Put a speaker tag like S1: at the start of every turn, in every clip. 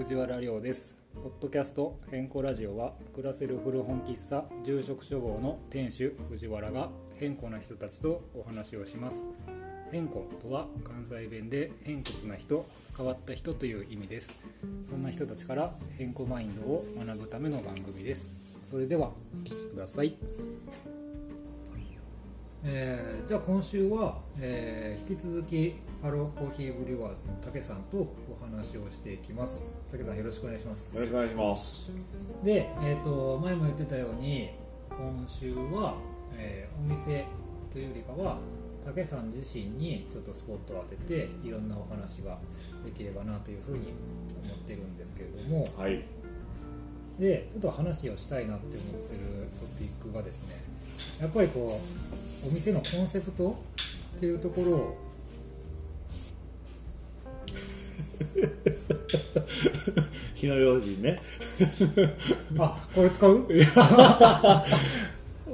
S1: 藤原亮です。ポッドキャスト変更ラジオは暮らせる古本喫茶住職処方の店主藤原が変更な人たちとお話をします。変更とは関西弁で偏屈な人変わった人という意味です。そんな人たちから変更マインドを学ぶための番組です。それではお聞きください。えーじゃあ今週は、えー引き続きハローコーヒーブリュワーズの竹さんとお話をしていきます竹さんよろしくお願いします
S2: よろしくお願いします。
S1: で、えー、と前も言ってたように今週は、えーお店というよりかは竹さん自身にちょっとスポットを当てていろんなお話ができればなというふうに思ってるんですけれども
S2: はい。
S1: でちょっと話をしたいなって思ってるトピックがですねやっぱりこうお店のコンセプトっていうところを
S2: 火の用心ね。
S1: あこれ使う？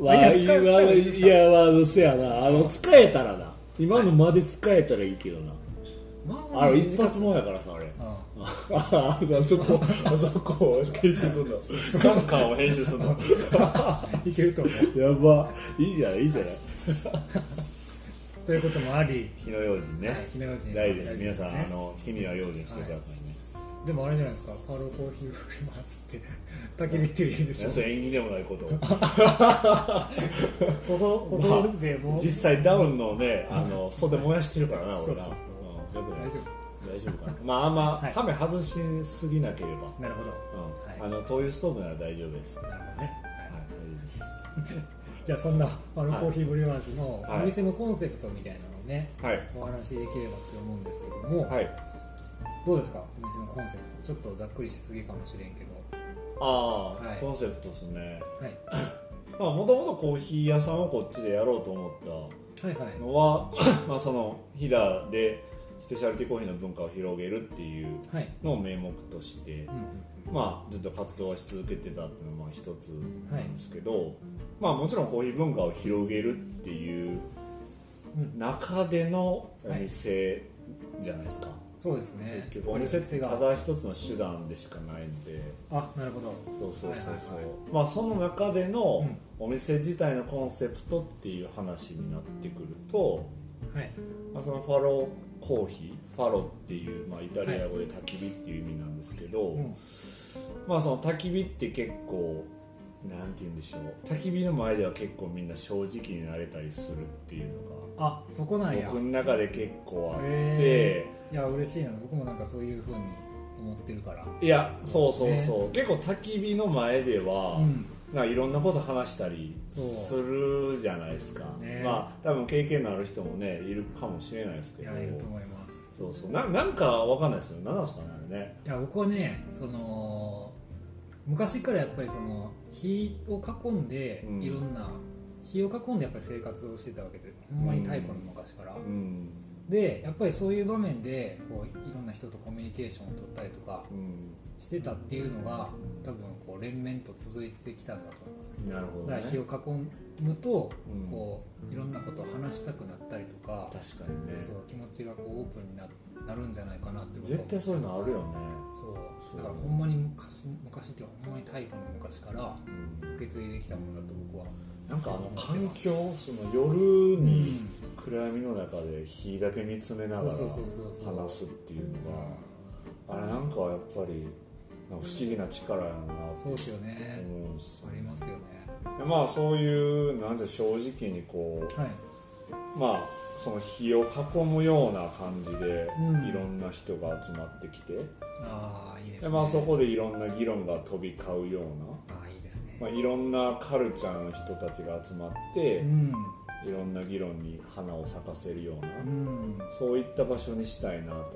S3: まあ、いや、まあ、いやまあ、せやな。あの、使えたらな。今のまで使えたらいいけどな。
S1: ま
S3: あの、一発もんやからさ、あれ。
S1: あ
S3: あ、あそこ、あそこを編集するの。
S2: カンカンを編集するの。
S1: いけると思う
S3: やば。いいじゃない、いいじゃない。
S1: ということもあり
S2: 火の用心ね。
S1: はい火の用心
S2: 大事です。皆さん、
S1: ね
S2: あの、火には用心してくださいね。
S1: でもあれじゃないですかパロコーヒーフリマーズって焚き火っていう意味でしょ
S2: それ縁起でもないことを。
S1: ここここでもう、
S2: 実際ダウンのね、あの、袖燃やしてるからな、俺
S1: う
S2: ん
S1: 大丈
S2: 大丈夫かな。まあ、あんま、
S1: はい
S2: ハメ外しすぎなければ。
S1: 夫なるほど
S2: うん。あの、灯油ストーブなら大丈夫です。はい、
S1: なるほどね、
S2: 大丈夫です。
S1: じゃあそんなパロコーヒーブリュワーズの
S2: はい
S1: お店のコンセプトみたいなのをね、
S2: はい。
S1: お話しできればと思うんですけども、
S2: はい。
S1: どうですか？お店のコンセプトちょっとざっくりしすぎかもしれんけど
S2: ああ、
S1: はい
S2: コンセプトですね。
S1: はい
S2: まあ、もともとコーヒー屋さんをこっちでやろうと思った
S1: はいはい
S2: のはまあその飛騨でスペシャリティコーヒーの文化を広げるっていう
S1: はい。
S2: のを名目として、
S1: うんうん
S2: まあ、ずっと活動はし続けてたっていうのはまあ一つ
S1: はい。
S2: なんですけど、まあ、もちろんコーヒー文化を広げるっていう
S1: うん
S2: 中でのお店じゃないですか、
S1: そうですね。
S2: 結局お店って
S1: が
S2: ただ一つの手段でしかないので。
S1: あなるほど。
S2: そうそうそうそう、
S1: はいはいはい。
S2: まあその中での
S1: うん。
S2: お店自体のコンセプトっていう話になってくると、
S1: はい。
S2: まあ、そのファローコーヒーファロっていう、まあ、イタリア語で焚き火っていう意味なんですけど、
S1: うん。
S2: まあその焚き火って結構なんて言うんでしょう。焚き火の前では結構みんな正直になれたりするっていうの
S1: あそこなんや。
S2: が僕の中で結構あって、
S1: へいや嬉しいな。僕もなんかそういうふうに思ってるから。
S2: いやそうそうそう、結構焚き火の前では、
S1: うん
S2: なんかいろんなこと話したりするじゃないですか、
S1: ね。
S2: まあ多分経験のある人もねいるかもしれないですけど。
S1: いやいると思います。
S2: そうそう。ななんかわかんないですけど何なんですかね。ね
S1: いや僕はねその昔からやっぱりその火を囲んで
S2: うん。
S1: いろんな、火を囲んでやっぱり生活をしてたわけでほんまに太古の昔から、
S2: うん。
S1: でやっぱりそういう場面でこういろんな人とコミュニケーションを取ったりとか
S2: うん
S1: してたっていうのが多分こう連綿と続いてきたんだと思います。
S2: なるほどね。
S1: だから火を囲むと
S2: うん。
S1: こういろんなことを話したくなったりとか、
S2: 確かにね。
S1: そう気持ちがこうオープンにななるんじゃないかなって
S2: 絶対そういうのあるよね、
S1: そう。だからほんまに昔昔っていうかほんまに太古の昔から
S2: うん。
S1: 受け継いできたものだと僕は。
S2: なんかあの環境その夜に暗闇の中で火だけ見つめながら話すっていうのがあれなんかやっぱり不思議な力やなって
S1: そうですよね。
S2: 思うん
S1: ありますよね。
S2: でまあそういうなんで正直にこう
S1: はい。
S2: まあその火を囲むような感じで
S1: うん。
S2: いろんな人が集まってきて、
S1: ああいいです
S2: で
S1: ね
S2: まあそこでいろんな議論が飛び交うような、
S1: ああいいですね、
S2: まあ、いろんなカルチャーの人たちが集まって、
S1: うん。
S2: いろんな議論に花を咲かせるような、
S1: うん。
S2: そういった場所にしたいなとは思っ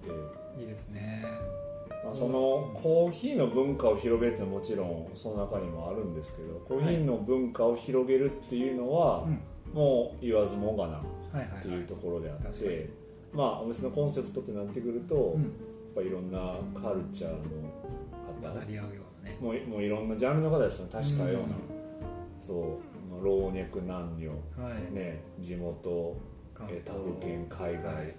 S2: てて、
S1: いいですね
S2: まあ、そのコーヒーの文化を広げるってもちろんその中にもあるんですけどコーヒーの文化を広げるっていうのは、
S1: うん。
S2: もう言わずもがなっていうところであって、まあお店のコンセプトってなってくると、
S1: うん。
S2: やっぱいろんなカルチャーの方
S1: 混ざり合うようなね。
S2: もうもういろんなジャンルの方ですよ多種多様な、
S1: うん。
S2: そう老若男女
S1: はい、
S2: ね地元えー他府県海外、
S1: はい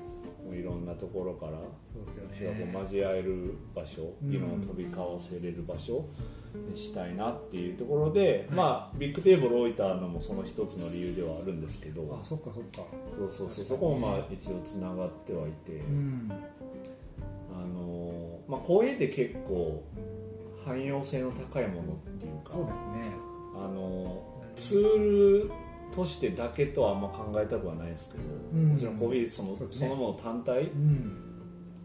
S2: もういろんなところから
S1: そうですよ
S2: 人がこ
S1: ね
S2: う交わえる場所
S1: うん。
S2: 議論を飛び交わせれる場所にしたいなっていうところで、
S1: はい。
S2: まあビッグテーブル置いたのもその一つの理由ではあるんですけど
S1: あそっかそっか。
S2: そうそうそうそこもまあ一応つながってはいて、
S1: うん。
S2: あのまあこういうで結構汎用性の高いものっていうか
S1: そうですね。
S2: あのツールとしてだけとはあんま考えたくはないですけど、
S1: うん。
S2: もちろんコーヒーその
S1: そね。
S2: そのもの単体
S1: うん。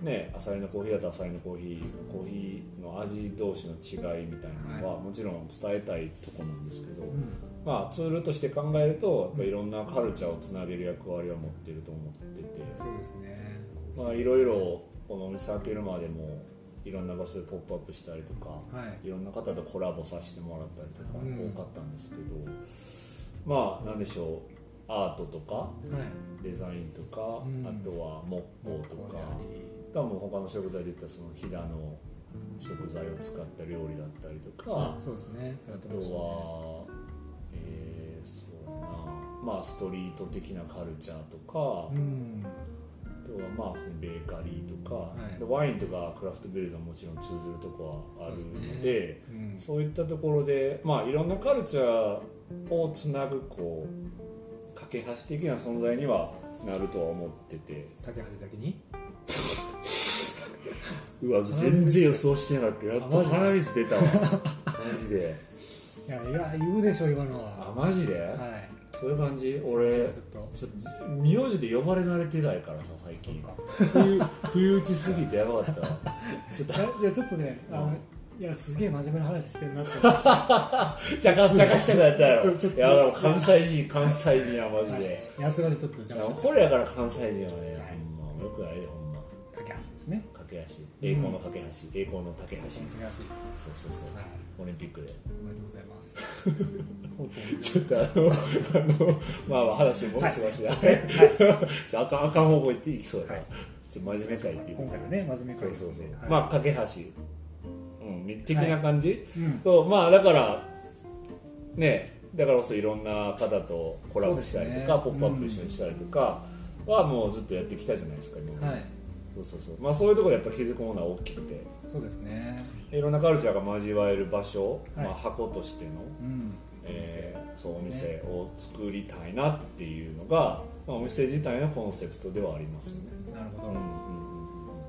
S2: ねアサリのコーヒーだとアサリのコーヒーコーヒーの味同士の違いみたいなのは、もちろん伝えたいとこなんですけど、
S1: うん。
S2: まあツールとして考えるとやっぱいろんなカルチャーをつなげる役割は持ってると思ってて、
S1: そうですね。
S2: まあいろいろこのお店開けるまでもいろんな場所でポップアップしたりとか、
S1: はい。
S2: いろんな方とコラボさせてもらったりとか
S1: うん。
S2: 多かったんですけど、まあなんでしょうアートとか
S1: はい。
S2: デザインとか、
S1: うん。
S2: あとは木工とか。多分他の食材で言ったらその飛騨の食材を使った料理だったりとか、
S1: そうですね。それ
S2: あとは、えーそうやな。まあストリート的なカルチャーとか、
S1: うん。
S2: あとはまあ普通にベーカリーとか、
S1: はい。
S2: でワインとかクラフトビールはもちろん通ずるとこはある
S1: そうです
S2: ので
S1: うん。
S2: そういったところでまあいろんなカルチャーをつなぐこう架け橋的な存在にはなるとは思ってて。
S1: 竹橋だけに
S2: うわ全然予想してなかったやっ
S1: あマジ
S2: と鼻水出たわ。マジで。
S1: いやいや言うでしょ今の
S2: あ
S1: は
S2: マジで、
S1: はい。
S2: そういう感じ？俺
S1: ちょっと。
S2: 名字で呼ばれ慣れてないからさ最近。冬冬打ちすぎてやばかったわ。ちょっと
S1: いやいやちょっとねあのいやすげえ真面目な話してるなって。
S2: ちゃかちゃかしたくなったやいやでも関西人関西人やマジで、
S1: 安らでちょっと邪
S2: いや
S1: 魔して。
S2: これやから関西人はね、
S1: はい。
S2: ほんまよくないでほんま。
S1: 架け橋ですね。
S2: 架け橋。栄光の架け橋、栄光の架け橋。そうそうそう、
S1: はい。
S2: オリンピックで。
S1: おめでとうございます。
S2: ちょっとあのあのまあまあ話戻しました、
S1: はい。
S2: ちょあかんあかん方向行っていきそうやな、
S1: はい。
S2: ちょっと真面目かいっていう。
S1: 今回はね真面目会
S2: そうそうそう、
S1: はい。
S2: まあ架け橋。うん的な感じ、
S1: うん。
S2: そうまあだからねだからこそいろんな方とコラボしたりとか、
S1: ね。
S2: ポップアップ一緒にしたりとかはもうずっとやってきたじゃないですか今まで。
S1: はい。
S2: そうそうそう。まあそういうところでやっぱ気づくものは大きくて。
S1: そうですね。
S2: いろんなカルチャーが交わえる場所、
S1: はい。
S2: まあ、箱としての、
S1: うん。
S2: えーそうお店を作りたいなっていうのが、まあ、お店自体のコンセプトではありますよね、
S1: なるほ
S2: うんうん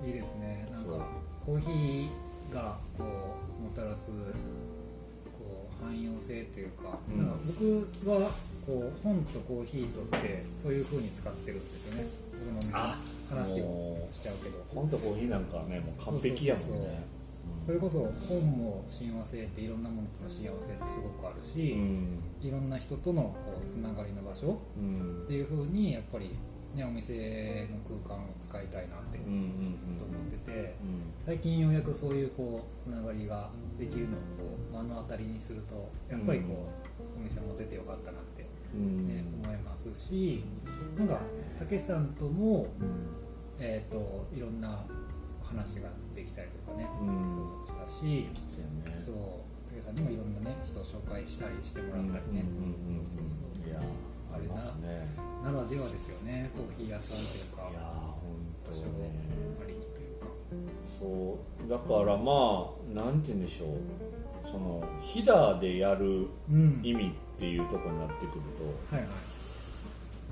S1: どいいですね。なん
S2: そう。
S1: かコーヒーがこうもたらすこう汎用性というか,、
S2: うん。
S1: なんか僕はこう本とコーヒーとってそういう風に使ってるんですよね。僕の話を
S2: も
S1: しちゃうけど。
S2: う本当コーヒーなんかはねもう完璧やもん
S1: そうそうそう
S2: ね
S1: それこそ本も親和性っていろんなものとの親和性ってすごくあるし、
S2: うん。
S1: いろんな人とのこうつながりの場所
S2: うん。
S1: っていう風にやっぱり、ね、お店の空間を使いたいなってと思ってて
S2: うん。
S1: 最近ようやくそういうこうつながりができるのをこう目の当たりにするとやっぱりこう、お店持ててよかったなって、
S2: うん。
S1: ね思いますしなんか武さんとも、えー、といろんな話ができたりとかね、
S2: うん。
S1: そうしたし
S2: そうやね。
S1: そう武さんにもいろんなね人を紹介したりしてもらったりね、そうそう。
S2: いやありますね。
S1: ならではですよね。コーヒー屋さんというか。
S2: いや本当ね。
S1: ありきというか。
S2: そうだからまあなんて言うんでしょう。その飛騨でやる
S1: うん。
S2: 意味っていうところになってくると。
S1: はいはい。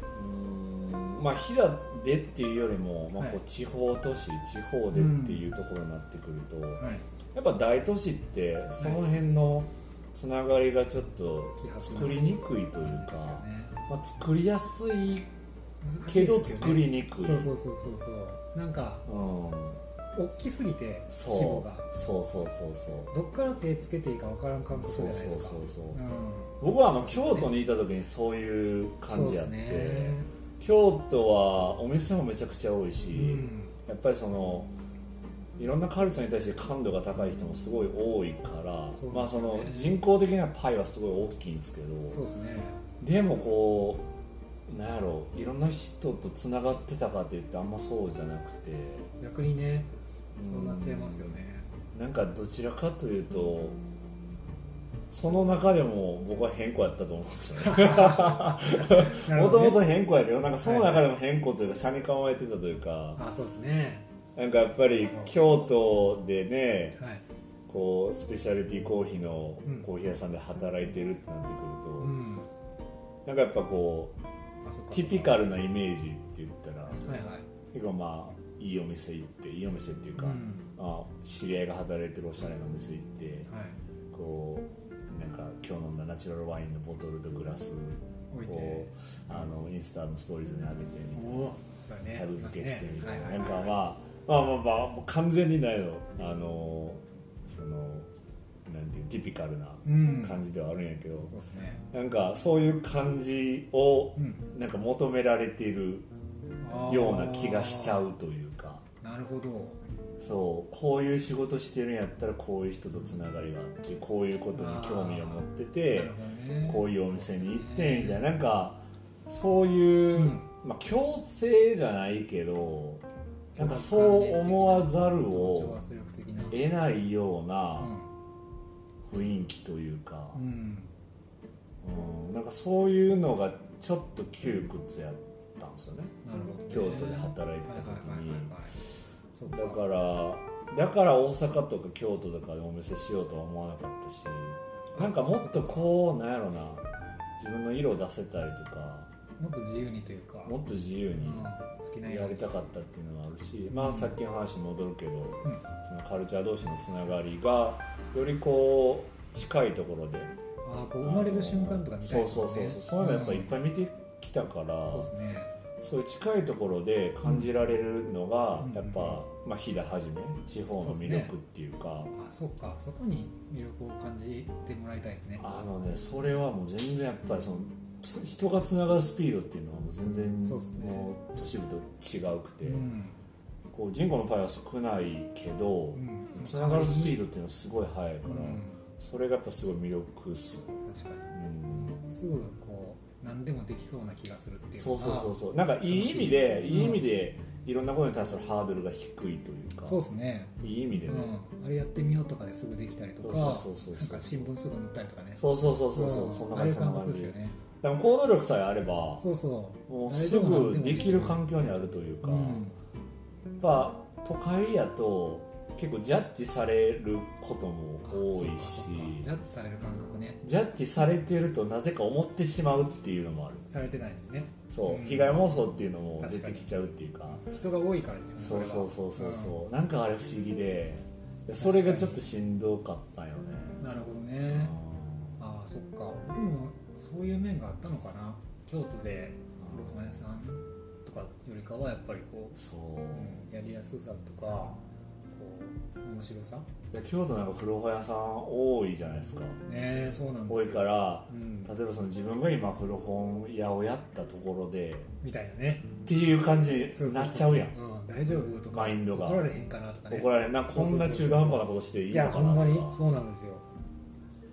S1: う
S2: ーんまあ飛騨でっていうよりも、まあ、こ
S1: はい。
S2: う地方都市地方でっていうところになってくると、
S1: はい。
S2: やっぱ大都市ってその辺のつながりがちょっと作りにくいというか、
S1: ですよね
S2: まあ、作りやすいけど作りにくい。
S1: そうそうそうそうそう。なんか
S2: うん、
S1: 大きすぎて
S2: そう。
S1: 規模が。
S2: そうそうそうそう。
S1: どっから手つけていいか分からん感覚じ
S2: そう
S1: ゃないですか。
S2: そうそうそう
S1: う。ん。
S2: 僕はあの京都にいた時にそういう感じやって、
S1: ね。
S2: 京都はお店もめちゃくちゃ多いし、
S1: うん。
S2: やっぱりそのいろんなカルチャーに対して感度が高い人もすごい多いから、
S1: ね。
S2: まあその人口的なパイはすごい大きいんですけど
S1: そうですね
S2: でもこうなんやろいろんな人とつながってたかって言ってあんまそうじゃなくて。
S1: 逆にねそうなっちゃいますよね。
S2: なんかどちらかというとその中でも僕は変更やったと思うんですよ もともと変更やけどなんかその中でも変更というか車に構えてたというか。
S1: あそうですね。
S2: なんかやっぱり京都でね
S1: はい。
S2: こうスペシャリティコーヒーの
S1: うん。
S2: コーヒー屋さんで働いてるってなってくると、
S1: うん
S2: なんかやっぱこうティピカルなイメージって言ったら
S1: はいはい。
S2: 結構まあいいお店行っていいお店っていうか、
S1: うん。
S2: まあ、知り合いが働いてるおしゃれなお店行って
S1: はい。
S2: こうなんか今日飲んだナチュラルワインのボトルとグラスをあのインスタのストーリーズに上げてみたいな。
S1: おおそうだね。
S2: タグ付けしてみたいな、
S1: はいはいはい。
S2: なんかまあまあまあまあ完全にないのあのそのなんていうティピカルな
S1: うん。
S2: 感じではあるんやけど、
S1: そうですね。
S2: なんかそういう感じを
S1: うん。
S2: なんか求められているような気がしちゃうというか。
S1: なるほど。
S2: そう。こういう仕事してるんやったらこういう人とつながりがあってこういうことに興味を持ってて
S1: ね。
S2: こういうお店に行ってみたいな。なんかそういう、
S1: うん。
S2: まあ、強制じゃないけどなんかそう思わざる
S1: 同
S2: を得ないような
S1: うん
S2: 雰囲気というか、
S1: うん。
S2: うん、なんかそういうのがちょっと窮屈やったんですよね。京都で働いてた時に。だからだから大阪とか京都とかでお店しようとは思わなかったしなんかもっとこうなんやろな。自分の色出せたりとか
S1: もっと自由にというか。
S2: もっと自由に
S1: うん。好きな
S2: やりたかったっていうのがあるし、まあさっきの話に戻るけど、そのカルチャー同士のつながりがよりこう近いところで。
S1: あーこう生まれる瞬間とか見たい
S2: そうそうそうそう。そういうのやっぱいっぱい見てきたから、
S1: そうですね。
S2: そういう近いところで感じられるのが、
S1: うん。
S2: やっぱ、まあ、飛騨はじめ地方の魅力っていうか。
S1: あそうか。そこに魅力を感じてもらいたいですね。
S2: あのねそれはもう全然やっぱりそのつ人がつながるスピードっていうのはもう全然
S1: そうっすね。
S2: もう都市部と違うくて、
S1: うん。
S2: こう人口のパイは少ないけど、
S1: うん。
S2: つながるスピードっていうのはすごい速いから、
S1: うん。
S2: それがやっぱすごい魅力っす
S1: 確か
S2: うん。
S1: にすぐこう何でもできそうな気がするっていう
S2: そうそうそうそう。なんかいい意味でいい意味でいろんなことに対するハードルが低いというか
S1: そうですね。
S2: いい意味でね、
S1: うん、あれやってみようとかですぐできたりとか
S2: そうそうそう
S1: なんか新聞すぐ載ったりとかね。
S2: そうそうそうそうそう、
S1: ん。
S2: そんな
S1: 感
S2: 感じそんな感じ。
S1: 覚ですよね。
S2: でも行動力さえあれば
S1: そうそう。
S2: もうすぐできる環境にあるというか、やっ
S1: うん
S2: ぱ都会やと結構ジャッジされることも多いし
S1: ジャッジされる感覚ね。
S2: ジャッジされてるとなぜか思ってしまうっていうのもある。
S1: されてないのにね
S2: そう、
S1: うん。
S2: 被害妄想っていうのも出てきちゃうっていうか。
S1: 人が多いからですよね
S2: そうそうそうそうそう、なんかあれ不思議で。それがちょっとしんどかったよね。
S1: うんなるほどね。ああそっか。僕もそういう面があったのかな。京都で古本屋さんとかよりかはやっぱりこう、
S2: そう、
S1: うんやりやすさとか面白さ？
S2: 京都なんか古本屋さん多いじゃないですか。
S1: ねえそうなんですよ。
S2: 多いから
S1: うん、
S2: 例えばその自分が今古本屋をやったところで
S1: みたいなね。
S2: っていう感じになっちゃうやん。
S1: うん、大丈夫とか。
S2: マインドが。
S1: 怒られへんかなとかね。
S2: 怒られなんかこんな中途半端なことしてい
S1: い
S2: いの
S1: やほんまに
S2: かなとか
S1: そうなんですよ。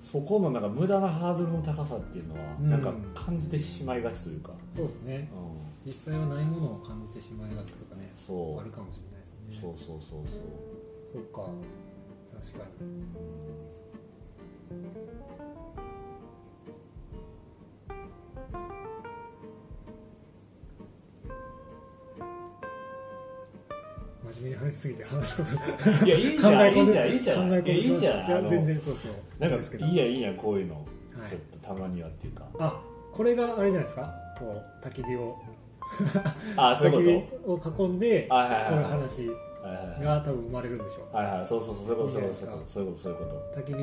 S2: そこのなんか無駄なハードルの高さっていうのは
S1: うん。
S2: なんか感じてしまいがちというか、
S1: そうですね。
S2: うん。
S1: 実際はないものを感じてしまいがちとかね。
S2: そう。
S1: あるかもしれないですね。
S2: そうそうそうそう
S1: そっか。確かに。真面目に話しすぎて話すこと。
S2: いやいいじゃんいいじゃんいいじゃん。いやいいじゃん
S1: 全然そうそう
S2: なん
S1: ですけど。
S2: かいいやいいやこういうの、
S1: はい。
S2: ちょっとたまにはっていうか。
S1: あこれがあれじゃないですか？こう焚き火を。
S2: あそう
S1: 焚
S2: いうこ
S1: き火を囲んでこ
S2: はいはいはいはい。
S1: の話が多分生まれるんでしょう。
S2: はいはい。そうそうそうそういうことそういうことそういうことそういうこ
S1: 焚き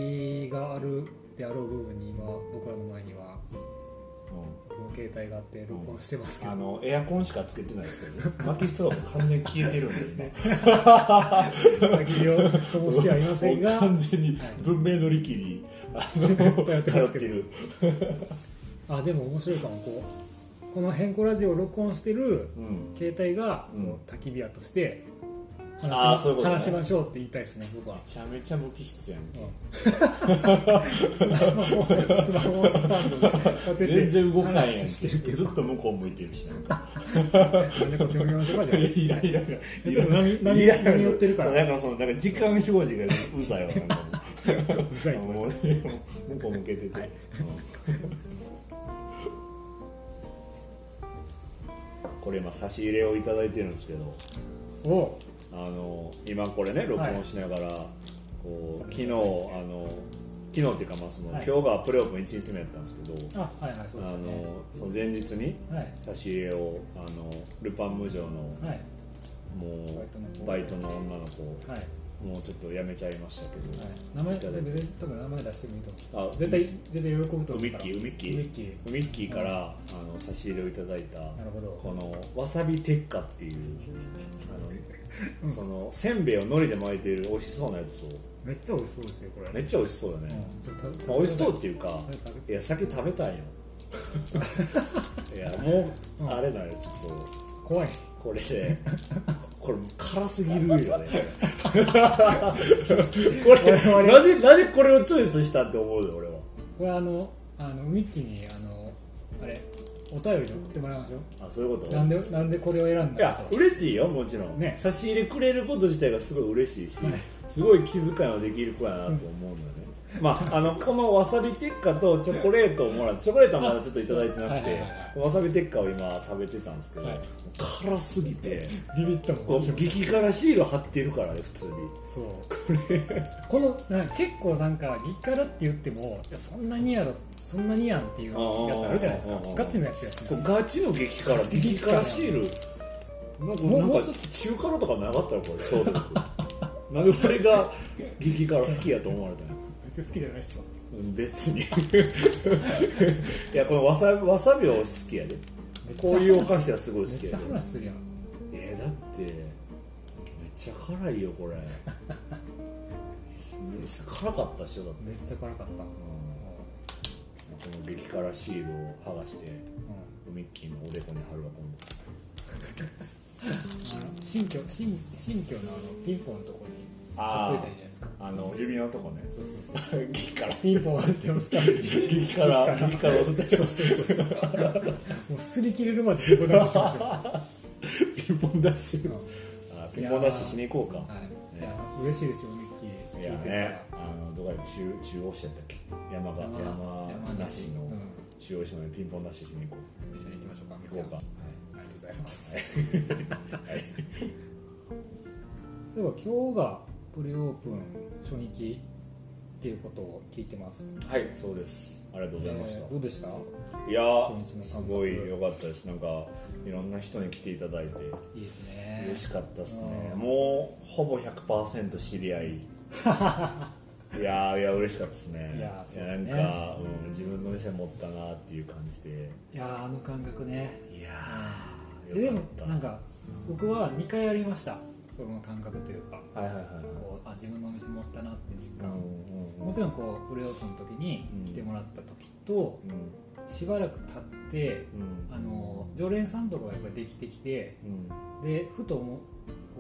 S1: 火があるであろう部分に今僕らの前には
S2: と、うん
S1: 携帯があって録音してますけど、
S2: あのエアコンしかつけてないですけど、ね、薪ストーブ完全に消えてるんでね。
S1: 焚き火を灯してはいませんが
S2: 完全に文明の利器にあ頼ってる、
S1: あでも面白いかもこう。この「変更ラジオ」を録音してる
S2: うん、
S1: 携帯が
S2: うん。
S1: 焚き火屋として話し,、
S2: あーそういうことね。
S1: 話しましょうって言いたいですね僕は。
S2: めちゃめちゃ無機質やんけ、
S1: スマホスタンドで立てて
S2: 全然動かないやん
S1: 話してるけど。
S2: けずっと向こう向いてるしなんか。
S1: なんでこっち向きましょうかじゃあ。
S2: いやいやいや
S1: ちょっと波波
S2: いや
S1: 波寄ってるから。
S2: なんかそのなんか時間表示がうざいわなんかもう。
S1: さいと
S2: もう向こう向けてて、
S1: はい。
S2: うん。これ今差し入れをいただいてるんですけど。
S1: お
S2: あの今これね録音しながら、こう昨日あの昨日っていうかまあその、
S1: はい。
S2: 今日がプレオープン1日目やったんですけど、
S1: あはいはいそう
S2: あの
S1: ですね。
S2: その前日に
S1: はい。
S2: 差し入れをあのルパン無常の
S1: はい。
S2: もう
S1: バイトの
S2: 女の子。
S1: はい。
S2: もうちょっとやめちゃいましたけど、
S1: はい。名前別に多分名前出してもいいと思うんです。
S2: あ
S1: 絶対絶対喜ぶと思うから。
S2: ウミッキーウミッキー。
S1: ウミッキー。
S2: から、あの差し入れをいただいた
S1: なるほど。
S2: このわさび鉄火っていうあの、そのせんべいを海苔で巻いてる美味しそうなやつを。
S1: めっちゃ美味しそうですよこれ。
S2: めっちゃ美味しそうだね、
S1: うん。
S2: まあ、美味しそうっていうかい。や先食べたいよ。いやもう、
S1: うん
S2: あれだよちょっと。
S1: 怖い。
S2: これでこれ辛すぎるよねこれ。なぜなぜこれをチョイスしたって思うよ俺は。
S1: これあのあのミッキーにあのあれお便りで送ってもらいましょ
S2: あそういうこと？
S1: うなんでなんでこれを選ん
S2: いや
S1: だかと
S2: 嬉しいよもちろん、
S1: ね。
S2: 差し入れくれること自体がすごい嬉しいし、
S1: はい。
S2: すごい気遣いのできる子やなと思うのよね、まあ、あのこのわさび鉄火とチョコレートをもらってチョコレートはまだちょっといただいてなくて
S1: はい。はい。はいは
S2: わさび鉄火を今食べてたんですけど、
S1: はい。
S2: 辛すぎて
S1: ビビったもん
S2: こう激辛シール貼ってるからね普通に。
S1: そう。このな結構なんか激辛って言ってもいやそんなにやろそんなにやんっていうやつあるじゃないですか。ガチのやつやし。
S2: ガチの激辛。激辛。シール。なんか
S1: もうちょっ
S2: 中辛とかなかったらこれ。そうです。なんで俺が激辛好きやと思われたの？
S1: 別に好きじゃないでしょ。
S2: うん別に。いやこのわさわさびは好きやで。こういうお菓子はすごい好
S1: めっちゃするやん。
S2: えーだってめっちゃ辛いよこれ。辛かったっしょだって、
S1: めっちゃ辛かった、
S2: この激辛シールを剥がしてミッキーのおでこに貼るわ今度。
S1: 新居新新居のあのピンポンのとこに貼っといたらいいじゃないですか。
S2: あの指のとこね。
S1: そうそうそう
S2: 激辛。
S1: ピンポンって押したら
S2: 激辛。激辛を押す
S1: そうそうそうそう。もう擦り切れるまでピンポン出ししましょ
S2: ピンポンダッシュ
S1: う、
S2: あピンポンダッシュしに行こうか。
S1: はい、いや嬉しいですよミッキー。
S2: いや
S1: 聞いてたら。
S2: ねあのどこや中中央市やったっけ？山が
S1: 山
S2: 山梨の
S1: うん。
S2: 中央市のピンポンダッシュしに行こ
S1: 一緒に行きましょうか。
S2: 行こうか。
S1: はい、ありがとうございます。
S2: うはい。
S1: そうい。えば今日がプレオープン初日っていうことを聞いてます。
S2: はいそうです。ありがとうございました、
S1: えーどうでした？
S2: いやすごい良かったです。なんかいろんな人に来ていただいて。
S1: いいですね。
S2: 嬉しかったですね。
S1: うん。
S2: もうほぼ100%知り合い いやーいや嬉しかったですね。
S1: いやーそうです
S2: なん
S1: ね
S2: か、うん、自分の店持ったなっていう感じで。
S1: いやーあの感覚ね。
S2: いやー
S1: ででもなんか僕は2回やりました。その感覚というか。
S2: はいはいはいはい。
S1: こうあ自分のお店持ったなって実感、
S2: うんうんうん。
S1: もちろんこうプレオープンの時に来てもらった時と
S2: うん。
S1: しばらく経って
S2: うん。
S1: あの常連さんとかがやっぱりできてきて
S2: うん。
S1: でふとも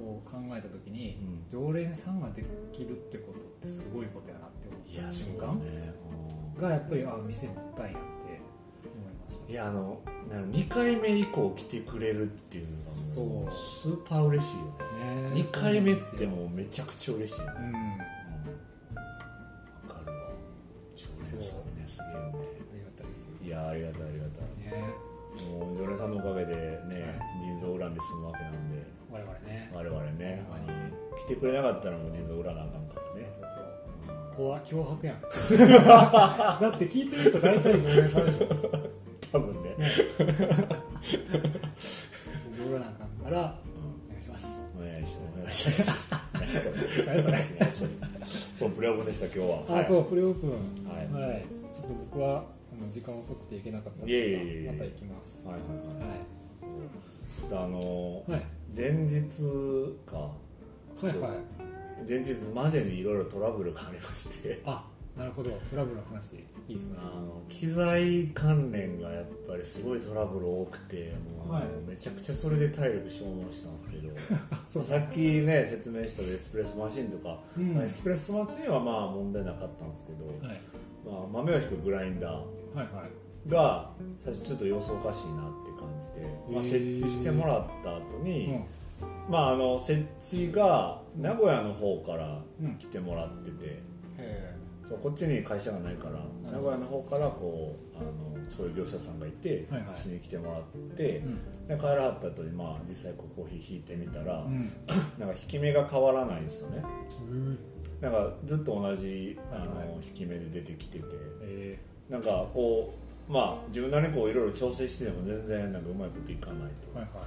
S1: こう考えた時に、
S2: うん。
S1: 常連さんができるってことってすごいことやなって思った瞬間
S2: ね。うん。
S1: がやっぱりあ店持ったんやって思いました。
S2: いやあのなんか2回目以降来てくれるっていうのがスーパー嬉しいよね。
S1: ね
S2: 2回目ってもうめちゃくちゃ嬉しいよね。
S1: うんあ
S2: わかるわ。常連さんねすげえよね。
S1: りがたいですよ。
S2: いやありがたいありがたい。
S1: ね
S2: もう常連さんのおかげでね、腎臓恨んで済むわけなんで
S1: 我々ね。
S2: 我々ね。来てくれなかったらもう腎臓恨まなあかんからね。
S1: そうそうそう。怖脅迫やん。だって聞いてると大体常連さんでしょ。
S2: 多分ね。
S1: 僕らなんかんからちょっとお願いします。
S2: お願いします。それ。
S1: 何それ。
S2: 何それ。そうプレオープンでした今日は。
S1: あ、
S2: はい。
S1: そうプレオープン。
S2: はい。
S1: はい、ちょっと僕は時間遅くて行けなかったんですがまた行きます。
S2: はいはいはい。
S1: は
S2: あの
S1: いはい。
S2: 前日か
S1: はいはい。
S2: 前日までにいろいろトラブルがありまして。
S1: あなるほど。トラブルの話。いいですね。
S2: あの機材関連がやっぱりすごいトラブル多くてもう、
S1: はい。
S2: めちゃくちゃそれで体力消耗したんですけど。
S1: そう
S2: さっきね説明したエスプレッソマシンとか、
S1: うん。
S2: まあエスプレッソマシンはまあ問題なかったんですけど、
S1: はい。
S2: まあ、豆を引くグラインダー
S1: はいはい。
S2: が最初ちょっと様子おかしいなって感じで、まあ、
S1: へ
S2: 設
S1: ー
S2: 置してもらった後に、
S1: うん。
S2: まああの設置が名古屋の方から
S1: うん。
S2: 来てもらってて、
S1: へ
S2: そそうこっちに会社がないから名古屋の方からこうあのそういう業者さんがいて
S1: はいはい。
S2: しに来てもらって、
S1: うん。
S2: で帰らはった後にまあ実際こうコーヒー引いてみたら、
S1: うん。
S2: なんか引き目が変わらないんですよね。
S1: うん
S2: なんかずっと同じあの、引き目で出てきてて。
S1: え
S2: なんかこうまあ自分なりにこういろいろ調整してても全然なんかうまいこといかないと、
S1: ーはいは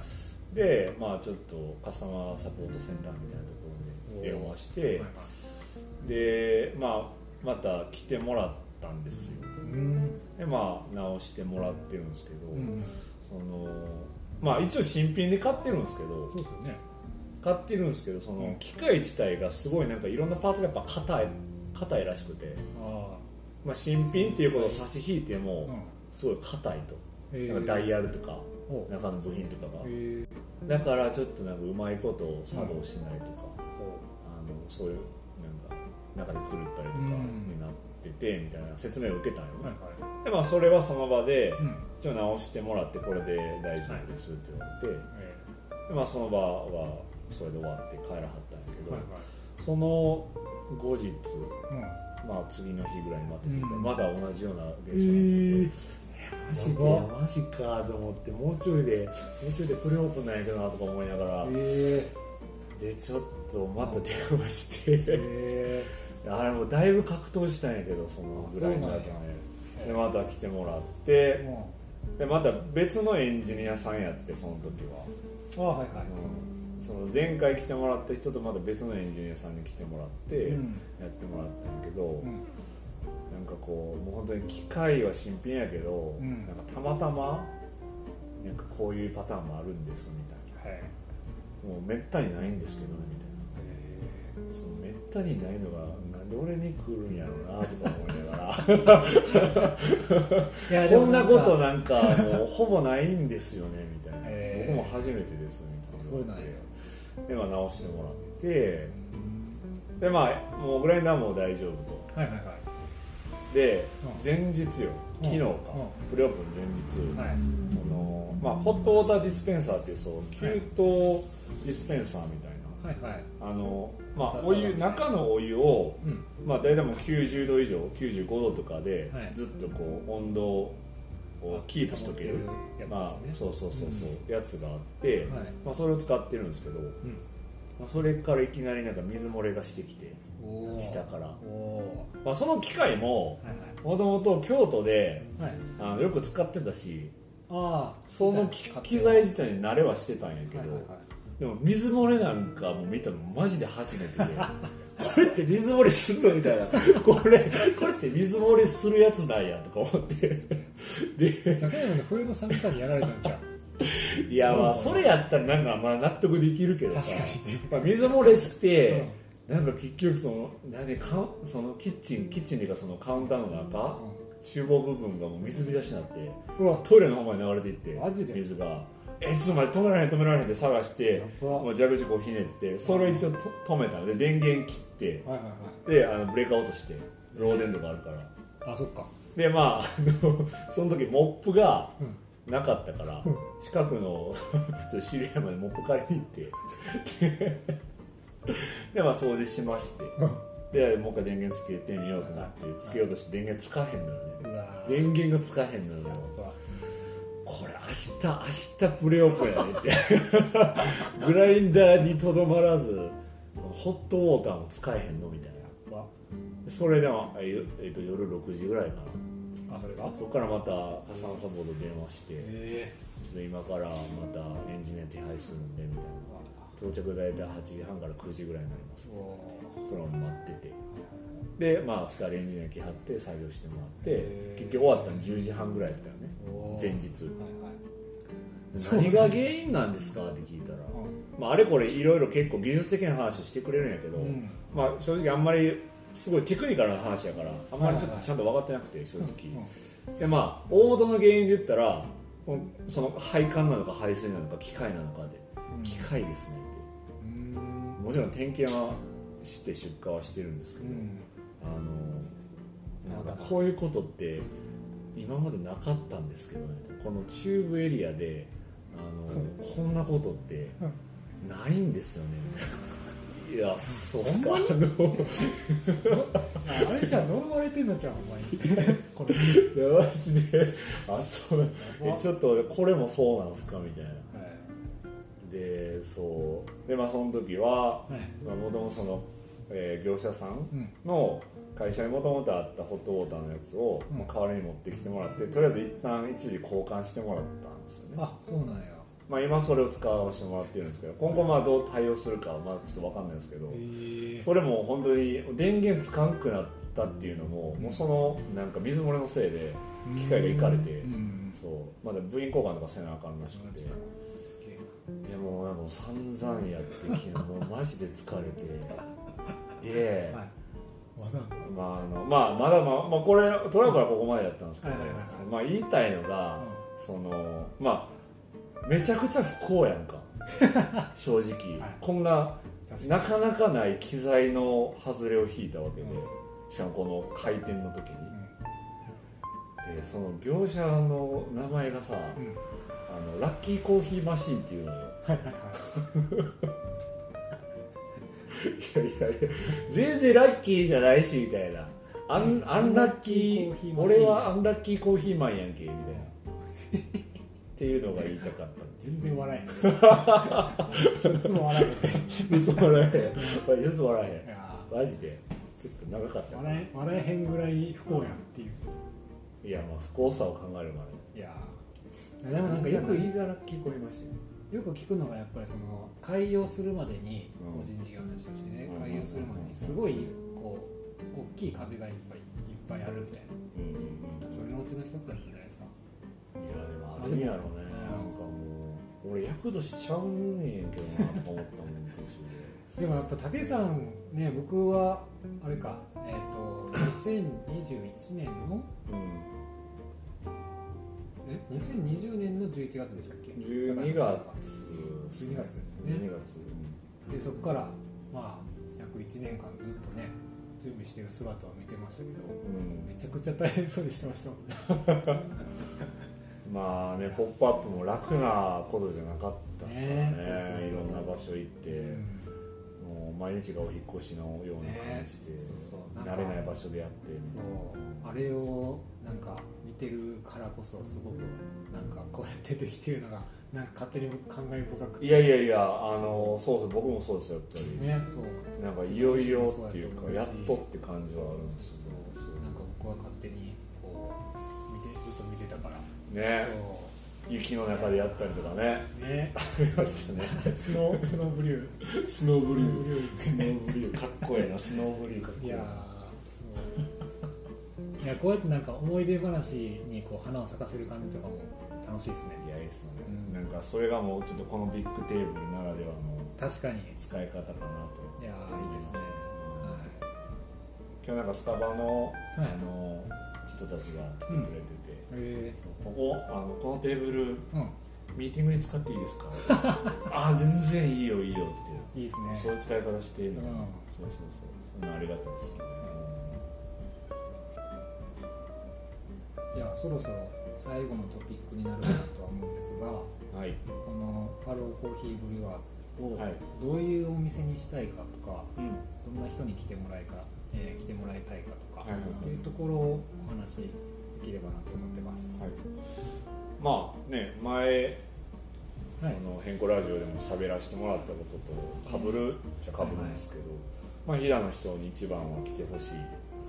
S1: い。
S2: でまあちょっとカスタマーサポートセンターみたいなところに電話して
S1: はいはい。
S2: でまあまた来てもらったんですよ。
S1: うん。
S2: でまあ直してもらってるんですけど、
S1: うん
S2: そのまあ一応新品で買ってるんですけど
S1: そうですよね。
S2: 買ってるんですけどその機械自体がすごいなんかいろんなパーツがやっぱ硬い硬いらしくて、
S1: あ
S2: まあ、新品っていうことを差し引いて
S1: あ
S2: もすごい硬いと、
S1: うん
S2: なんかダイヤルとか中の部品とかが。
S1: えー。
S2: だからちょっとなんかうまいことを作動しないとか、
S1: ほ
S2: あのそういうなんか中で狂ったりとか
S1: うん。
S2: になっててみたいな説明を受けたんよね、でまあそれはその場で
S1: うん。
S2: 一応直してもらってこれで大丈夫ですって言われて、
S1: え
S2: でまあその場はそれで終わって帰らはったんやけど、その後日
S1: はい
S2: まあ次の日ぐらいにまた聞いた。ら
S1: うん。
S2: まだ同じような現象
S1: うん
S2: が起こって、マジでマジかと思ってもうちょいでもうちょいでプレオープンなんやけどなとか思いながら
S1: え。
S2: でちょっとまた電話して。
S1: え。
S2: あれもうだいぶ格闘したんやけどそのぐらいになるとね。でまた来てもらって
S1: も
S2: でまた別のエンジニアさんやってその時は、
S1: うあはいはい。
S2: うん、その前回来てもらった人とまた別のエンジニアさんに来てもらってや
S1: うん。
S2: ってもらったんやけど、
S1: うん
S2: かこうもう本当に機械は新品やけど、
S1: うん。
S2: なんかたまたまなんかこういうパターンもあるんですみたい
S1: はい。
S2: なもうめったにないんですけどねみたいな。そのめったにないのがなんで俺に来るんやろうなとか思いながら。
S1: いや
S2: こんなことなんかもうほぼないんですよねみたいな、僕も初めてですみたいな。
S1: そうなんや。
S2: でまあ直してもらって。でまあもうグラインダーも大丈夫と。
S1: はいはいはい
S2: で
S1: うん。
S2: 前日よ昨日か、
S1: うん。
S2: プレオープン前日、
S1: はい。
S2: そのまあ、ホットウォーターディスペンサーっていうそう給湯ディスペンサーみたいな、
S1: はいはい。
S2: あのまお湯中のお湯を、
S1: うん。
S2: まあ、大体もう90度以上95度とかで、
S1: はい。
S2: ずっとこう温度をキープしとける。
S1: やつ
S2: まあそうそうそうそう、やつがあって、
S1: はい。
S2: まあ、それを使ってるんですけど、
S1: うん。
S2: まあ、それからいきなりなんか水漏れがしてきて
S1: おー。
S2: 下から、まあ、その機械ももともと京都で
S1: はい。はい
S2: あのよく使ってたし
S1: ああ
S2: その機機材自体に慣れはしてたんやけど、
S1: はいはいはい。
S2: でも水漏れなんかも見たのマジで初めてで これって水漏れするのみたいな。これこれって水漏れするやつなんやとか思って。で
S1: 高山の冬の寒さにやられたんじゃん
S2: いやまあそれやったらなんかまあ納得できるけどさ。
S1: 確かに。ね
S2: まあ、水漏れして、なんか結局その何かそのキッチンキッチンっていうかそのカウンターの中、厨房部分がもう水浸しになって
S1: うわ。
S2: トイレの方まで流れていって
S1: マジで？
S2: 水が。えちょっと待って止められへん止められへんって探してもう蛇口こうひねってそれを一応と止めた。ので電源切って
S1: はいはいはい。
S2: であのブレーカー落として漏電とかあるから。
S1: あそっか。
S2: でまあ その時モップが
S1: うん。
S2: なかったから、
S1: うん。
S2: 近くの ちょっと知り合いまでモップ借りに行って ででまあ掃除しまして。でもう一回電源つけてみようと思ってつけようとして電源つかへんのよね。電源がつかへんのよこれ明日明日プレオープンやねって。グラインダーにとどまらずホットウォーターも使えへんのみたいな。それでも、ええっと夜6時ぐらいかな。
S1: あそれが？
S2: そこからまたカスタマーサポート電話して
S1: え
S2: ちょっと今からまたエンジニア手配するんでみたいな到着大体8時半から9時ぐらいになりますそれを待ってて。でまあ2人エンジニア来はって作業してもらって結局終わったの10時半ぐらいだったよね。
S1: お
S2: 前日。何が原因なんですか？って聞いたら、まあ、あれこれいろいろ結構技術的な話をしてくれるんやけど、
S1: うん。
S2: まあ、正直あんまりすごいテクニカルな話やからあんまりちょっとちゃんと分かってなくて正直、でまあ大元の原因で言ったらその配管なのか排水なのか機械なのかで、
S1: うん。
S2: 機械ですねもちろん点検はして出荷はしてるんですけど、
S1: うん。
S2: あのなんかこういうことって今までなかったんですけどねこの中部エリアであのこんなことってないんですよね。いやそうっすか。あの
S1: あれじゃあ飲まれてんのじゃんお前。これ
S2: いやマジで。あそう。ちょっとこれもそうなんすか？みたいなそう。でまあその時は
S1: はい。
S2: もともとその、えー業者さん
S1: うん。
S2: の会社にもともとあったホットウォーターのやつを、
S1: うん。
S2: まあ代わりに持ってきてもらってとりあえず一旦一時交換してもらったんですよね。
S1: あそうなんや。
S2: まあ、今それを使わせてもらってるんですけど今後まあどう対応するかはまあちょっと分かんないですけど、それも本当に電源つかんくなったっていうのも、もうそのなんか水漏れのせいで機械がいかれて、
S1: うん。
S2: そう。まだ部品交換とかせなあかんらしくていやもうなんか散々やって昨日もうマジで疲れて。で、
S1: なはい。まだ
S2: まああのまあ、まだまあ、まあ、これトラブルはここまでやったんですけど、
S1: はいはいはいはい。
S2: まあ言いたいのが、そのまあめちゃくちゃ不幸やんか。正直、
S1: はい。
S2: こんな
S1: 確
S2: なかなかない機材の外れを引いたわけで、
S1: う
S2: しかもこの回転の時に、
S1: うん。
S2: でその業者の名前がさ、
S1: うん
S2: あのラッキーコーヒーマシンっていうのよ。
S1: はい
S2: やいやいや全然ラッキーじゃないしみたいな。アンアンラッキー俺はアンラッキーコーヒーマンやんけみたいな。っていうのが言いたかった
S1: 全然笑えへん。いつも笑えへん。
S2: いつも笑えへん。いつも笑えへんマジで。ちょっと長かった
S1: 笑え笑えへんぐらい不幸やんっていう。
S2: いやまあ不幸さを考えるまで。
S1: いやでもなんかよく
S2: いいがラッキーコーヒーマシン
S1: よ。く聞くのがやっぱりその開業するまでに
S2: うん。
S1: 個人事業主としてね
S2: うん。
S1: 開業するまでにすごいこう大きい壁がいっぱいいっぱいあるみたいな。
S2: うん。うんうん
S1: それのうちの一つだったんじゃないですか。
S2: いやでもあれやろね。なんかもう俺役年ちゃうねんけどなと思ったもん途中
S1: で。もやっぱ武さんね僕はあれかえっ、と2021年の
S2: で
S1: え2020年の11月でしたっけ？
S2: うん12月
S1: 12月ですよね。
S2: 12月
S1: でそこからまあ約1年間ずっとね準備してる姿を見てましたけど
S2: うん。
S1: めちゃくちゃ大変そうにしてましたもんね。
S2: まあね「ポップアップも楽なことじゃなかったですからね。
S1: ねそうそうそう。
S2: いろんな場所行って、もう毎日がお引っ越しのような感じで、
S1: ねそうそう。
S2: 慣れない場所でやって
S1: そう。あれをなんか見てるからこそすごくなんかこうやってできてるのがなんか勝手に感慨深くて。
S2: いやいやいやあのそうそう僕もそうですよやっぱり、
S1: ねそう
S2: なんかいよいよっていうか
S1: や
S2: やっ
S1: と
S2: って感じはあるんですよ。
S1: そうそう。なんか僕は勝手にこう見てずっと見てたから。
S2: ね。
S1: そ
S2: 雪の中でやったりとかね。
S1: う。ね。
S2: ありましたね。
S1: スノースノーブリュー。
S2: スノーブリュー。スノーブリュー。かっこええなスノーブリューかっこええ
S1: いやいやこうやってなんか思い出話にこう花を咲かせる感じとかも楽しいですね。
S2: いやいいっすね、
S1: うん。
S2: なんかそれがもうちょっとこのビッグテーブルならではの
S1: 確かに。い
S2: 使い方かなと。
S1: やーいいですね。
S2: 今日なんかスタバの,、
S1: はい。
S2: あの人たちが来てくれてて、
S1: え
S2: ここあのこのテーブル
S1: ー、うん。
S2: ミーティングに使っていいですか？ああ全然いいよいいよって。
S1: いいですね。
S2: そういう使い方してるの、
S1: うん。
S2: そうそうそう。そんなありがたいですよね、
S1: じゃあそろそろ最後のトピックになるかなとは思うんですが
S2: はい。
S1: このファローコーヒーブリュワーズを
S2: はい。
S1: どういうお店にしたいかとか
S2: うん。
S1: どんな人に来てもらいか、えー来てもらいたいかとか、
S2: はい
S1: っていうところをお話しできればなと思ってます。
S2: はい、まあね前そ
S1: はい。
S2: の変更ラジオでも喋らせてもらったこととかぶるじゃかぶるんですけど、まあ飛騨の人に一番は来てほしい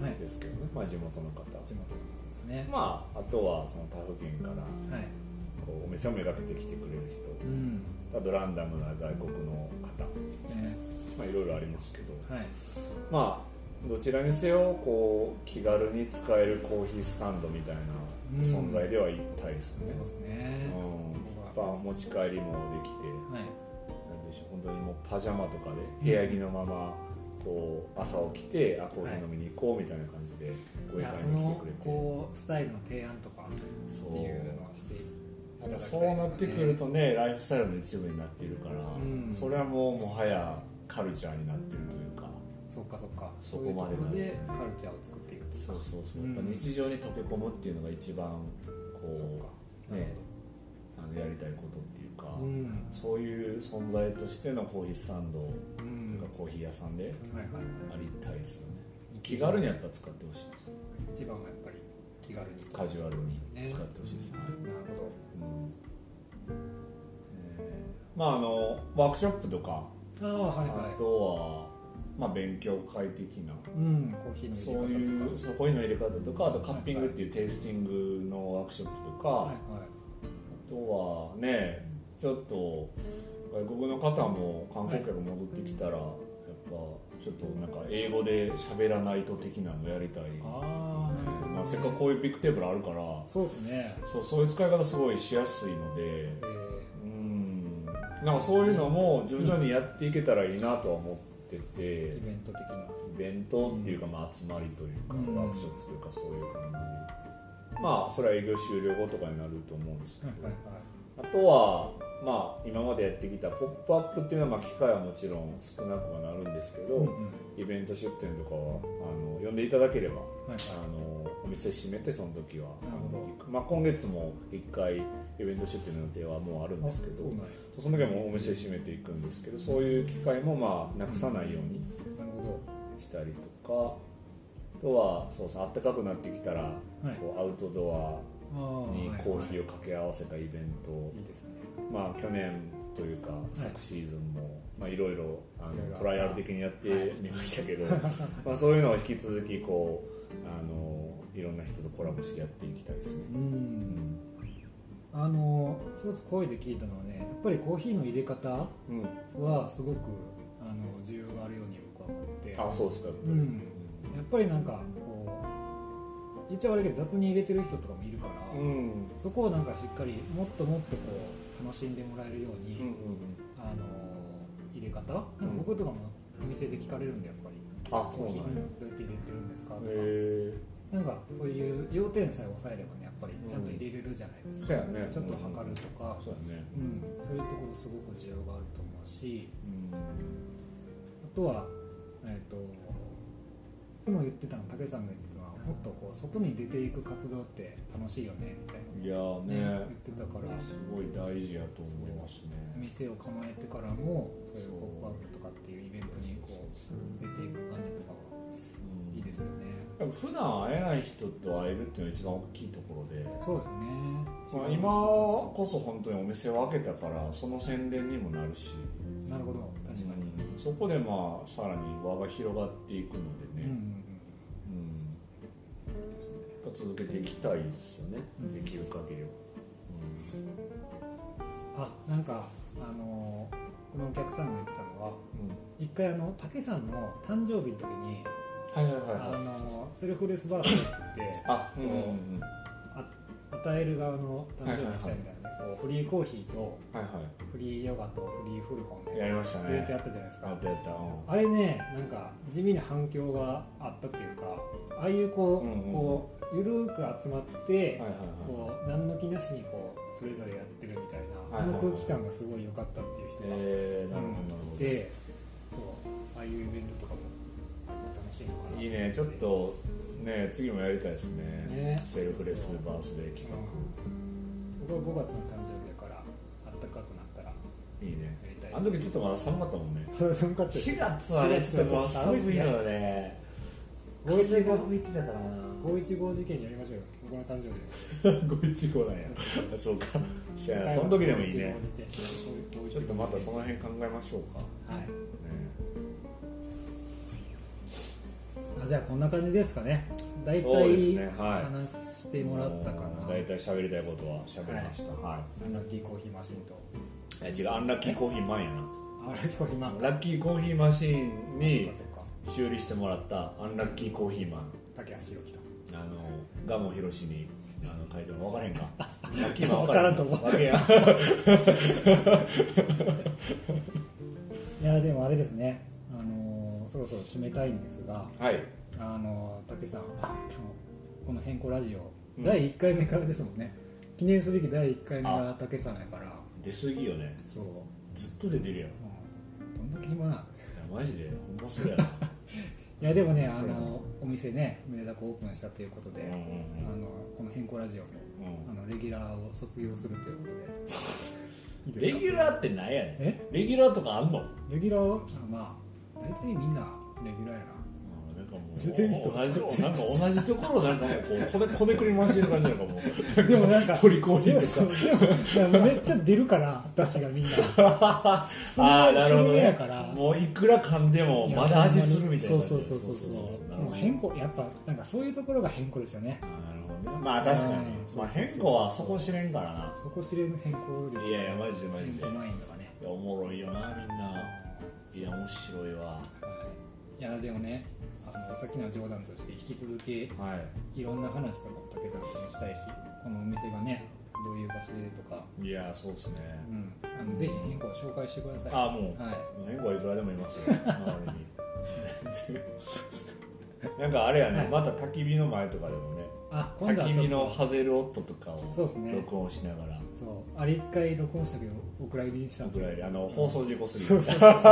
S1: はい、
S2: ですけどね、まあ地元の方
S1: 地元のことですね。
S2: まああとはその他府県から
S1: はい。
S2: こうお店をめがけて来てくれる人
S1: うん。
S2: あとランダムな外国の方
S1: ね。
S2: まあいろいろありますけど
S1: はい。
S2: まあどちらにせよこう気軽に使えるコーヒースタンドみたいな存在では一体ですね
S1: そう、ですね。
S2: うん、やっぱ持ち帰りもできて
S1: はい。
S2: なんでしょう本当にもうパジャマとかで部屋着のままこう朝起きてあコーヒー飲みに行こうみたいな感じでご
S1: い。や
S2: 家会
S1: その
S2: に来てくれて。
S1: こうスタイルの提案とか
S2: そう
S1: っていうのをしていただきたいです
S2: そうなってくるとねライフスタイルの一部になっているから、
S1: うん。
S2: それはもうもはやカルチャーになってるというか。
S1: そっかそっか。
S2: そ
S1: こ
S2: こまで
S1: ろでカルチャーを作っていくと。
S2: そうそうそう、
S1: うん
S2: やっぱ日常に溶け込むっていうのが一番こうねあのやりたいことっていうか、
S1: うん。
S2: そういう存在としてのコーヒースタンド
S1: うん
S2: コーヒー屋さんで
S1: はいはい。
S2: ありたいですよね。気軽にやったら使ってほしいです。
S1: 一番はやっぱり気軽に。
S2: カジュアルに
S1: ね
S2: 使ってほしいですね。
S1: なるほ
S2: うん。えーまああのワークショップとか
S1: どああはいは
S2: あとは、まあ、勉強会的ない
S1: うんコーヒーの
S2: そう
S1: 入れ方とか。
S2: いうそうコーヒーの入れ方とかあとカッピングっていうテイスティングのワークショップとか、
S1: はいはい。
S2: あとはねちょっと外国の方も観光客戻ってきたら、やっぱちょっとなんか英語で喋らないと的なのやりたい、
S1: ああなるほど、
S2: まあ、せっかくこういうビッグテーブルあるから
S1: そうですね。
S2: そうそういう使い方すごいしやすいので
S1: え
S2: うん。なんかそういうのも徐々にやっていけたらいいなとは思ってて、
S1: ーイベント的な。
S2: イベントっていうか、まあ、集まりというか、
S1: うん。
S2: ワークショップというかそういう感じまあそれは営業終了後とかになると思うんですけど、
S1: はいはい
S2: あとはまあ今までやってきた「ポップアップっていうのはまあ機会はもちろん少なくはなるんですけど、
S1: うんうん。
S2: イベント出店とかはあの呼んでいただければ、
S1: はいはい。
S2: あのお店閉めてその時は
S1: なるほど。
S2: あのまあ、今月も1回イベント出店の予定はもうあるんですけど
S1: あそ
S2: の時はもうお店閉めていくんですけどそういう機会もまあなくさないようにしたりとかあとはそうそう暖かくなってきたら、
S1: どはい。
S2: こうアウトドア
S1: あ
S2: に
S1: ー
S2: コーヒーを掛け合わせたイベント。を
S1: いいですね。
S2: まあ去年というか昨シーズンも、まあ、いろいろあのトライアル的にやってみましたけど、まあそういうのを引き続きこうあのいろんな人とコラボしてやっていきたいですね。
S1: あの一つ声で聞いたのはねやっぱりコーヒーの入れ方
S2: うん、
S1: はすごくあの需要があるように僕は思ってて。
S2: あそうですか、
S1: うん。やっぱりなんか一応あれけど雑に入れてる人とかもいるから、
S2: うん。
S1: そこをなんかしっかりもっともっとこう楽しんでもらえるように、あの入れ方？なんか僕とかもお店で聞かれるんでやっぱり。
S2: あそうなん
S1: どうやって入れてるんですかとか、
S2: へ
S1: なんかそういう要点さえ抑えればねやっぱりちゃんと入れれるじゃないですか、
S2: そうやね。
S1: ちょっと測るとか、
S2: そうやね。
S1: うん、そういうところすごく需要があると思うし。
S2: うん。
S1: あとは、えー、といつも言ってたの武さんが言ってもっとこう外に出ていく活動って楽しいよねみたい
S2: いやー
S1: な、
S2: ね
S1: 言ってたから。
S2: すごい大事やと思いますね。
S1: 店を構えてからもそういう「ポップアップとかっていうイベントにこう出ていく感じとかは
S2: うん
S1: いいですよね、
S2: やっぱ普段会えない人と会えるっていうのが一番大きいところで、
S1: そうですね、
S2: まあ、今こそ本当にお店を開けたからその宣伝にもなるし。
S1: なるほど。確かに、
S2: うん。そこでまあさらに輪が広がっていくのでね、
S1: うん
S2: ぱ続けていきたいですよね、
S1: うん。
S2: できる限りは、
S1: あなんかあのーこのお客さんが言ってたのは
S2: うん。
S1: 一回あの武さんの誕生日の時に、
S2: はいはい
S1: あ
S2: はいはい。
S1: のセルフレスバースデーって
S2: あうんうんうん。
S1: あ与える側の誕生日にしたみたいなね、こうフリーコーヒーと
S2: はいは
S1: フリーヨガとフリー古本
S2: いや
S1: で
S2: りましたね。
S1: 入れてあったじゃないですか、
S2: やったやった。うん。
S1: あれねなんか地味な反響があったっていうかああいうこう,、
S2: うんうん。
S1: こうゆるく集まって、こう何の気なしにこうそれぞれやってるみたいな、あの空気感がすごい良かったっていう人が、
S2: えー、なるほどなるほど、
S1: でそうああいうイベントとかも楽しいのかな。い
S2: いね。ちょっとね次もやりたいですね。
S1: ね。
S2: セルフレスバースデー企画、
S1: 僕は5月の誕生日だからあったかくなったら
S2: いいね。
S1: やりたいです。
S2: あの時ちょっとまだ寒かったもんね。
S1: 寒かったです
S2: 4月はねちょっと寒いのよね。
S1: 五一五
S2: 吹いてたからな
S1: 515事件やりましょうよ。僕の誕生日
S2: 五一五なんや。そう。か。いやその時でもいいね。
S1: 515
S2: ちょっとまたその辺考えましょうか、
S1: はい。
S2: ね、
S1: あじゃあこんな感じですかね。大体
S2: ね。はい。
S1: 話してもらったかな、
S2: 大体喋りたいことは喋りました。はい、
S1: アンラッキーコーヒーマシンと。
S2: え違う。アンラッキーコーヒーマンやな。
S1: アンラッキーコーヒーマン
S2: ラッキーコーヒーマシーンに修理してもらったアンラッキーコーヒーマン。
S1: 竹橋宏樹と
S2: あのガモヒロシにあの書いてるの 分からへんか。
S1: 分からんと思う。
S2: わけや。
S1: いやでもあれですね。あのーそろそろ締めたいんですが
S2: はい。
S1: あのー竹さんこの「変更ラジオ」
S2: うん。
S1: 第1回目からですもんね。記念すべき第1回目が竹さんやから。
S2: 出過ぎよね。
S1: そう、
S2: ずっと出てるやん。い
S1: うん、どんだけ暇な
S2: マジでほんまそうやな
S1: いやでもねあのお店ね梅田湖オープンしたということで、
S2: うんうんうん。
S1: あのこの「変更ラジオも」
S2: うん。
S1: あのレギュラーを卒業するということで。
S2: レギュラーって何やねん。
S1: え？
S2: レギュラーとかあんの？
S1: レギュラー？はあまあ大体みんなレギュラーやな
S2: かもう同じなんか同じところなんかもうこうこね こねくり回してる感じなんかもう。
S1: でもなんか
S2: 取り込みとか
S1: ででもめっちゃ出るから出汁がみんな。
S2: ああなるほどね。
S1: やから。
S2: もういくら噛んでもまだ味するみたいな。
S1: そうそうそうそうそう。もう変更やっぱなんかそういうところが変更ですよね。
S2: あーなるほどね。まあ確かに。
S1: うん。
S2: まあ変更はそこ知れんからな。
S1: そこ知れぬ変更力
S2: いやいやマジでマジで。
S1: マインドがね。
S2: いやおもろいよなみんな。いや面白いわ。
S1: はい。いやでもねあのさっきの冗談として引き続き
S2: はい。
S1: いろんな話とかも竹さんとねしたいしこのお店がねどういう場所でとか、
S2: いやそうっすね。
S1: うん、あのぜひ変更紹介してください。
S2: あもう
S1: はい。
S2: 変更はいくらでもいますよ。周りに。なんかあれやね、
S1: はい。
S2: また焚き火の前とかでもね
S1: あ今度は
S2: 焚き火のハゼル音とかを録音しながら
S1: そうあれ一回録音したけどお蔵入りにしたんですよ。
S2: ぐらいであの放送事故する。
S1: そうそうそうそう。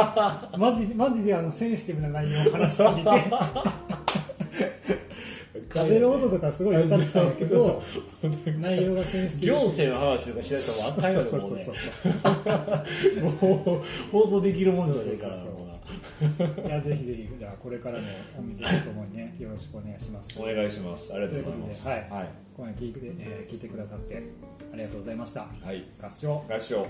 S1: マジマジであのセンシティブな内容を話しすぎて。風の音とかすごい良かったんだけど内容がセンシティブ。
S2: 行政の話とかしだしたらもうあかんよねもうね。
S1: そうそうそう
S2: もう放送できるもんじゃないから
S1: そうそうそうそういやぜひぜひじゃあこれからのお店ともにねよろしくお願いします。
S2: お願いします。ありがとうございます。はい
S1: 今夜聞いて、えー、聞いてくださってありがとうございました。
S2: はい、
S1: 合唱。
S2: 合唱。